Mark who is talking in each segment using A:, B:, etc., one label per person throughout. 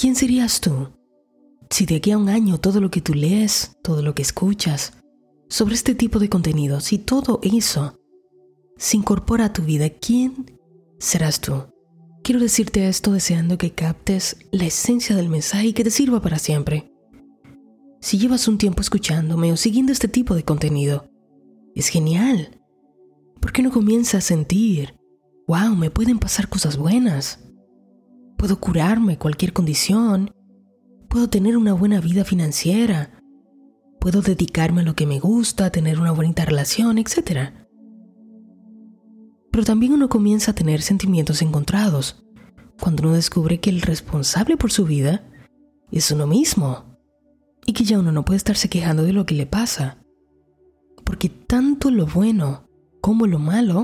A: ¿quién serías tú? Si de aquí a un año todo lo que tú lees, todo lo que escuchas sobre este tipo de contenido, si todo eso se incorpora a tu vida, ¿quién serás tú? Quiero decirte esto deseando que captes la esencia del mensaje y que te sirva para siempre. Si llevas un tiempo escuchándome o siguiendo este tipo de contenido, es genial. ¿Por qué no comienzas a sentir, wow, me pueden pasar cosas buenas? Puedo curarme cualquier condición Puedo tener una buena vida financiera. Puedo dedicarme a lo que me gusta, tener una bonita relación, etc. Pero también uno comienza a tener sentimientos encontrados cuando uno descubre que el responsable por su vida es uno mismo y que ya uno no puede estarse quejando de lo que le pasa. Porque tanto lo bueno como lo malo,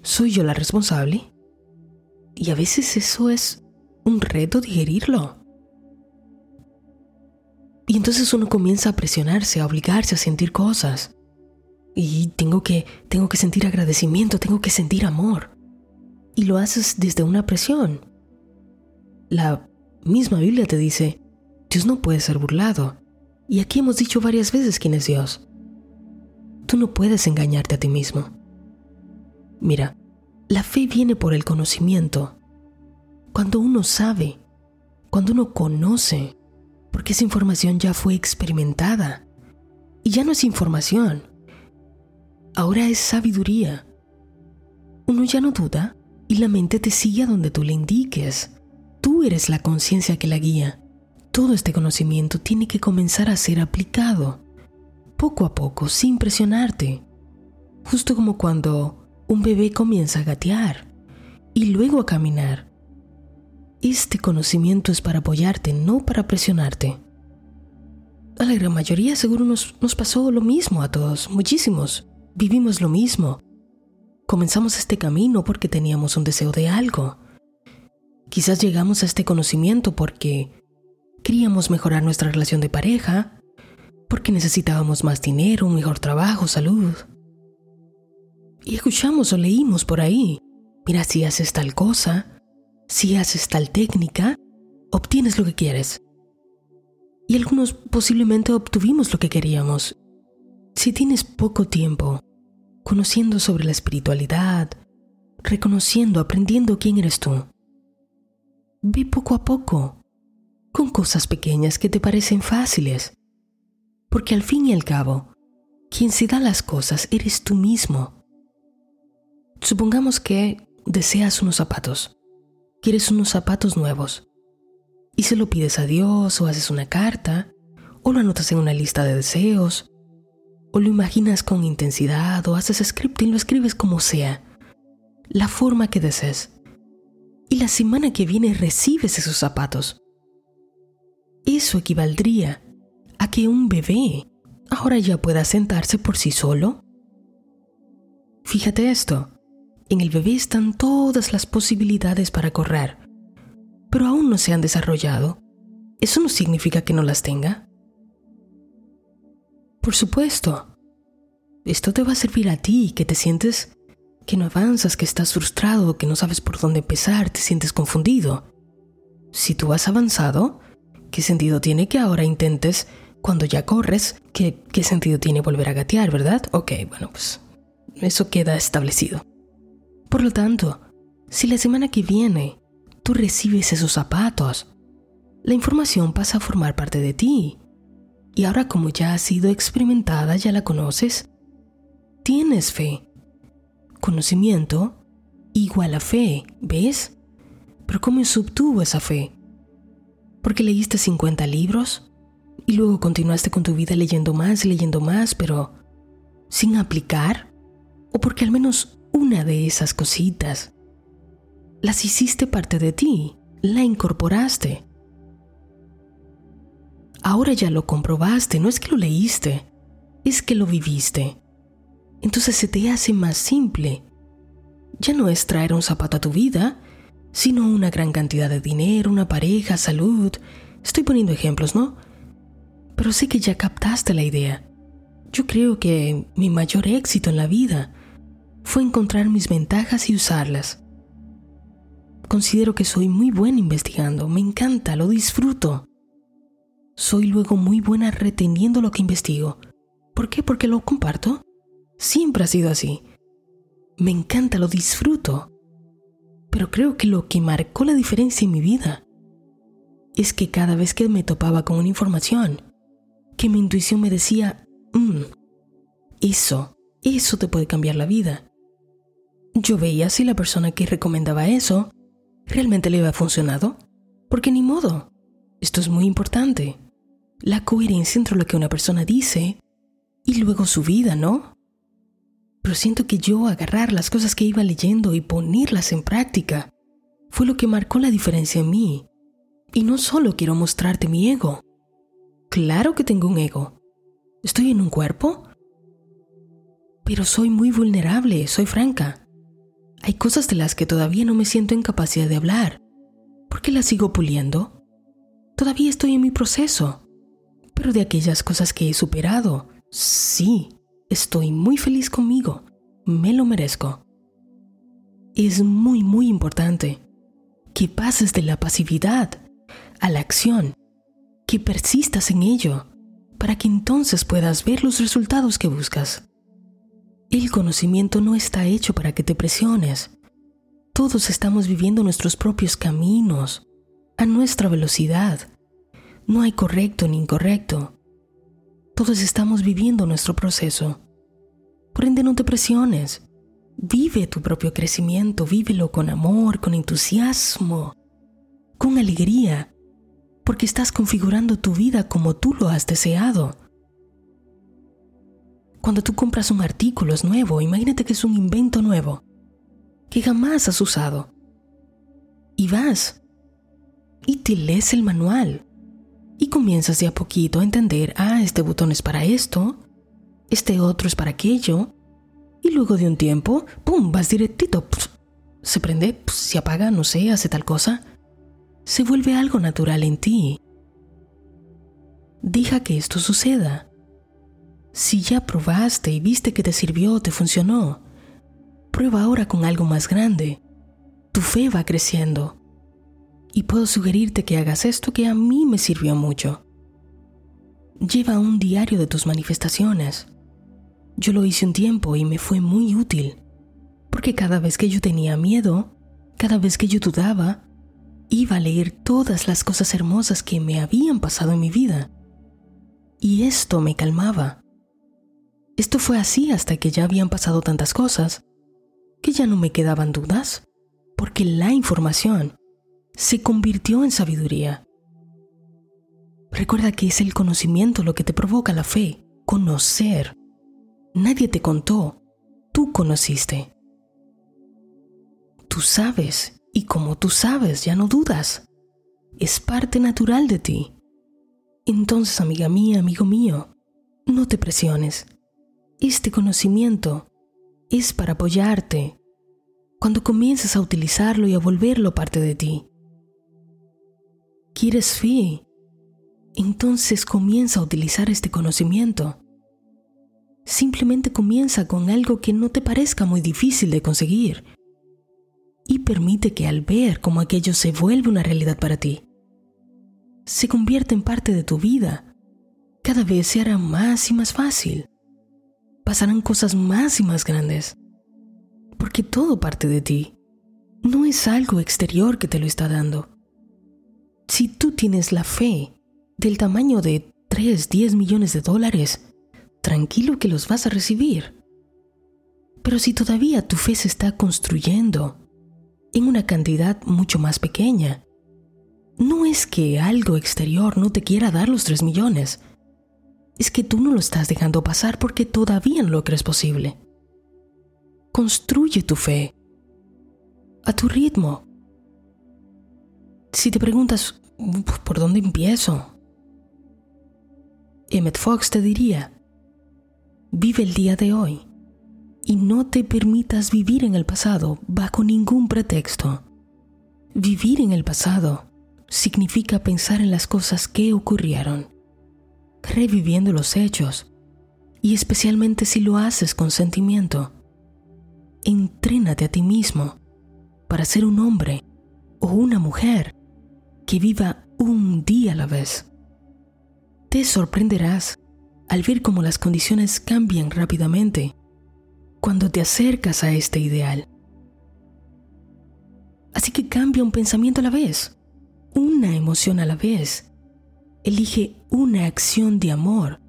A: soy yo la responsable. Y a veces eso es un reto digerirlo. Y entonces uno comienza a presionarse, a obligarse a sentir cosas. Y tengo que, tengo que sentir agradecimiento, tengo que sentir amor. Y lo haces desde una presión. La misma Biblia te dice, Dios no puede ser burlado. Y aquí hemos dicho varias veces quién es Dios. Tú no puedes engañarte a ti mismo. Mira, la fe viene por el conocimiento. Cuando uno sabe, cuando uno conoce, porque esa información ya fue experimentada. Y ya no es información, ahora es sabiduría. Uno ya no duda y la mente te sigue a donde tú le indiques. Tú eres la conciencia que la guía. Todo este conocimiento tiene que comenzar a ser aplicado, poco a poco, sin presionarte. Justo como cuando un bebé comienza a gatear y luego a caminar este conocimiento es para apoyarte, no para presionarte. A la gran mayoría seguro nos, nos pasó lo mismo a todos, muchísimos. Vivimos lo mismo. Comenzamos este camino porque teníamos un deseo de algo. Quizás llegamos a este conocimiento porque queríamos mejorar nuestra relación de pareja, porque necesitábamos más dinero, un mejor trabajo, salud. Y escuchamos o leímos por ahí, mira si haces tal cosa, si haces tal técnica, obtienes lo que quieres. Y algunos posiblemente obtuvimos lo que queríamos. Si tienes poco tiempo, conociendo sobre la espiritualidad, reconociendo, aprendiendo quién eres tú, ve poco a poco, con cosas pequeñas que te parecen fáciles. Porque al fin y al cabo, quien se da las cosas eres tú mismo. Supongamos que deseas unos zapatos quieres unos zapatos nuevos y se lo pides a Dios o haces una carta o lo anotas en una lista de deseos o lo imaginas con intensidad o haces scripting, lo escribes como sea, la forma que desees. Y la semana que viene recibes esos zapatos. Eso equivaldría a que un bebé ahora ya pueda sentarse por sí solo. Fíjate esto, en el bebé están todas las posibilidades para correr, pero aún no se han desarrollado. ¿Eso no significa que no las tenga? Por supuesto. Esto te va a servir a ti, que te sientes que no avanzas, que estás frustrado, que no sabes por dónde empezar, te sientes confundido. Si tú has avanzado, ¿qué sentido tiene que ahora intentes, cuando ya corres, qué, qué sentido tiene volver a gatear, verdad? Ok, bueno, pues eso queda establecido. Por lo tanto, si la semana que viene tú recibes esos zapatos, la información pasa a formar parte de ti. Y ahora como ya ha sido experimentada, ya la conoces, tienes fe. Conocimiento igual a fe, ¿ves? Pero ¿cómo se obtuvo esa fe? Porque leíste 50 libros y luego continuaste con tu vida leyendo más leyendo más, pero sin aplicar? ¿O porque al menos una de esas cositas. Las hiciste parte de ti, la incorporaste. Ahora ya lo comprobaste, no es que lo leíste, es que lo viviste. Entonces se te hace más simple. Ya no es traer un zapato a tu vida, sino una gran cantidad de dinero, una pareja, salud. Estoy poniendo ejemplos, ¿no? Pero sé que ya captaste la idea. Yo creo que mi mayor éxito en la vida fue encontrar mis ventajas y usarlas. considero que soy muy buena investigando, me encanta, lo disfruto. Soy luego muy buena reteniendo lo que investigo. ¿Por qué? Porque lo comparto. Siempre ha sido así. Me encanta, lo disfruto. Pero creo que lo que marcó la diferencia en mi vida es que cada vez que me topaba con una información, que mi intuición me decía, mm, eso, eso te puede cambiar la vida. Yo veía si la persona que recomendaba eso realmente le había funcionado. Porque ni modo. Esto es muy importante. La coherencia entre lo que una persona dice y luego su vida, ¿no? Pero siento que yo agarrar las cosas que iba leyendo y ponerlas en práctica fue lo que marcó la diferencia en mí. Y no solo quiero mostrarte mi ego. Claro que tengo un ego. Estoy en un cuerpo. Pero soy muy vulnerable, soy franca. Hay cosas de las que todavía no me siento en capacidad de hablar. ¿Por qué las sigo puliendo? Todavía estoy en mi proceso. Pero de aquellas cosas que he superado, sí, estoy muy feliz conmigo. Me lo merezco. Es muy, muy importante que pases de la pasividad a la acción, que persistas en ello, para que entonces puedas ver los resultados que buscas. El conocimiento no está hecho para que te presiones. Todos estamos viviendo nuestros propios caminos, a nuestra velocidad. No hay correcto ni incorrecto. Todos estamos viviendo nuestro proceso. Por ende, no te presiones. Vive tu propio crecimiento, vívelo con amor, con entusiasmo, con alegría, porque estás configurando tu vida como tú lo has deseado. Cuando tú compras un artículo es nuevo, imagínate que es un invento nuevo, que jamás has usado. Y vas y te lees el manual y comienzas de a poquito a entender, ah, este botón es para esto, este otro es para aquello, y luego de un tiempo, ¡pum!, vas directito, se prende, se apaga, no sé, hace tal cosa, se vuelve algo natural en ti. Deja que esto suceda. Si ya probaste y viste que te sirvió, te funcionó, prueba ahora con algo más grande. Tu fe va creciendo. Y puedo sugerirte que hagas esto que a mí me sirvió mucho. Lleva un diario de tus manifestaciones. Yo lo hice un tiempo y me fue muy útil, porque cada vez que yo tenía miedo, cada vez que yo dudaba, iba a leer todas las cosas hermosas que me habían pasado en mi vida. Y esto me calmaba. Esto fue así hasta que ya habían pasado tantas cosas que ya no me quedaban dudas, porque la información se convirtió en sabiduría. Recuerda que es el conocimiento lo que te provoca la fe, conocer. Nadie te contó, tú conociste. Tú sabes, y como tú sabes, ya no dudas. Es parte natural de ti. Entonces, amiga mía, amigo mío, no te presiones. Este conocimiento es para apoyarte cuando comiences a utilizarlo y a volverlo parte de ti. ¿Quieres fe? Entonces comienza a utilizar este conocimiento. Simplemente comienza con algo que no te parezca muy difícil de conseguir y permite que al ver cómo aquello se vuelve una realidad para ti, se convierte en parte de tu vida, cada vez se hará más y más fácil pasarán cosas más y más grandes. Porque todo parte de ti. No es algo exterior que te lo está dando. Si tú tienes la fe del tamaño de 3, 10 millones de dólares, tranquilo que los vas a recibir. Pero si todavía tu fe se está construyendo en una cantidad mucho más pequeña, no es que algo exterior no te quiera dar los 3 millones, es que tú no lo estás dejando pasar porque todavía no lo crees posible. Construye tu fe a tu ritmo. Si te preguntas, ¿por dónde empiezo? Emmett Fox te diría, vive el día de hoy y no te permitas vivir en el pasado bajo ningún pretexto. Vivir en el pasado significa pensar en las cosas que ocurrieron reviviendo los hechos, y especialmente si lo haces con sentimiento. Entrénate a ti mismo para ser un hombre o una mujer que viva un día a la vez. Te sorprenderás al ver cómo las condiciones cambian rápidamente cuando te acercas a este ideal. Así que cambia un pensamiento a la vez, una emoción a la vez. Elige una acción de amor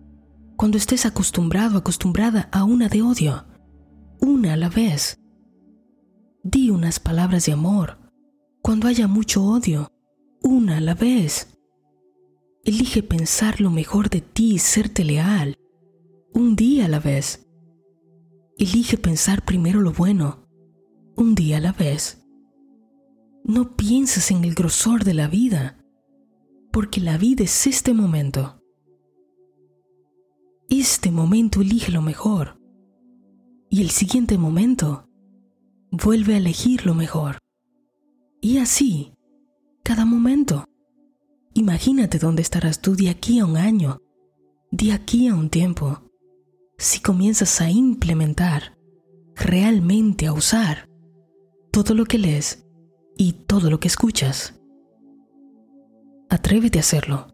A: cuando estés acostumbrado, acostumbrada a una de odio, una a la vez. Di unas palabras de amor cuando haya mucho odio, una a la vez. Elige pensar lo mejor de ti y serte leal, un día a la vez. Elige pensar primero lo bueno, un día a la vez. No pienses en el grosor de la vida, porque la vida es este momento. Este momento elige lo mejor. Y el siguiente momento vuelve a elegir lo mejor. Y así, cada momento. Imagínate dónde estarás tú de aquí a un año, de aquí a un tiempo si comienzas a implementar, realmente a usar todo lo que lees y todo lo que escuchas. Atrévete a hacerlo.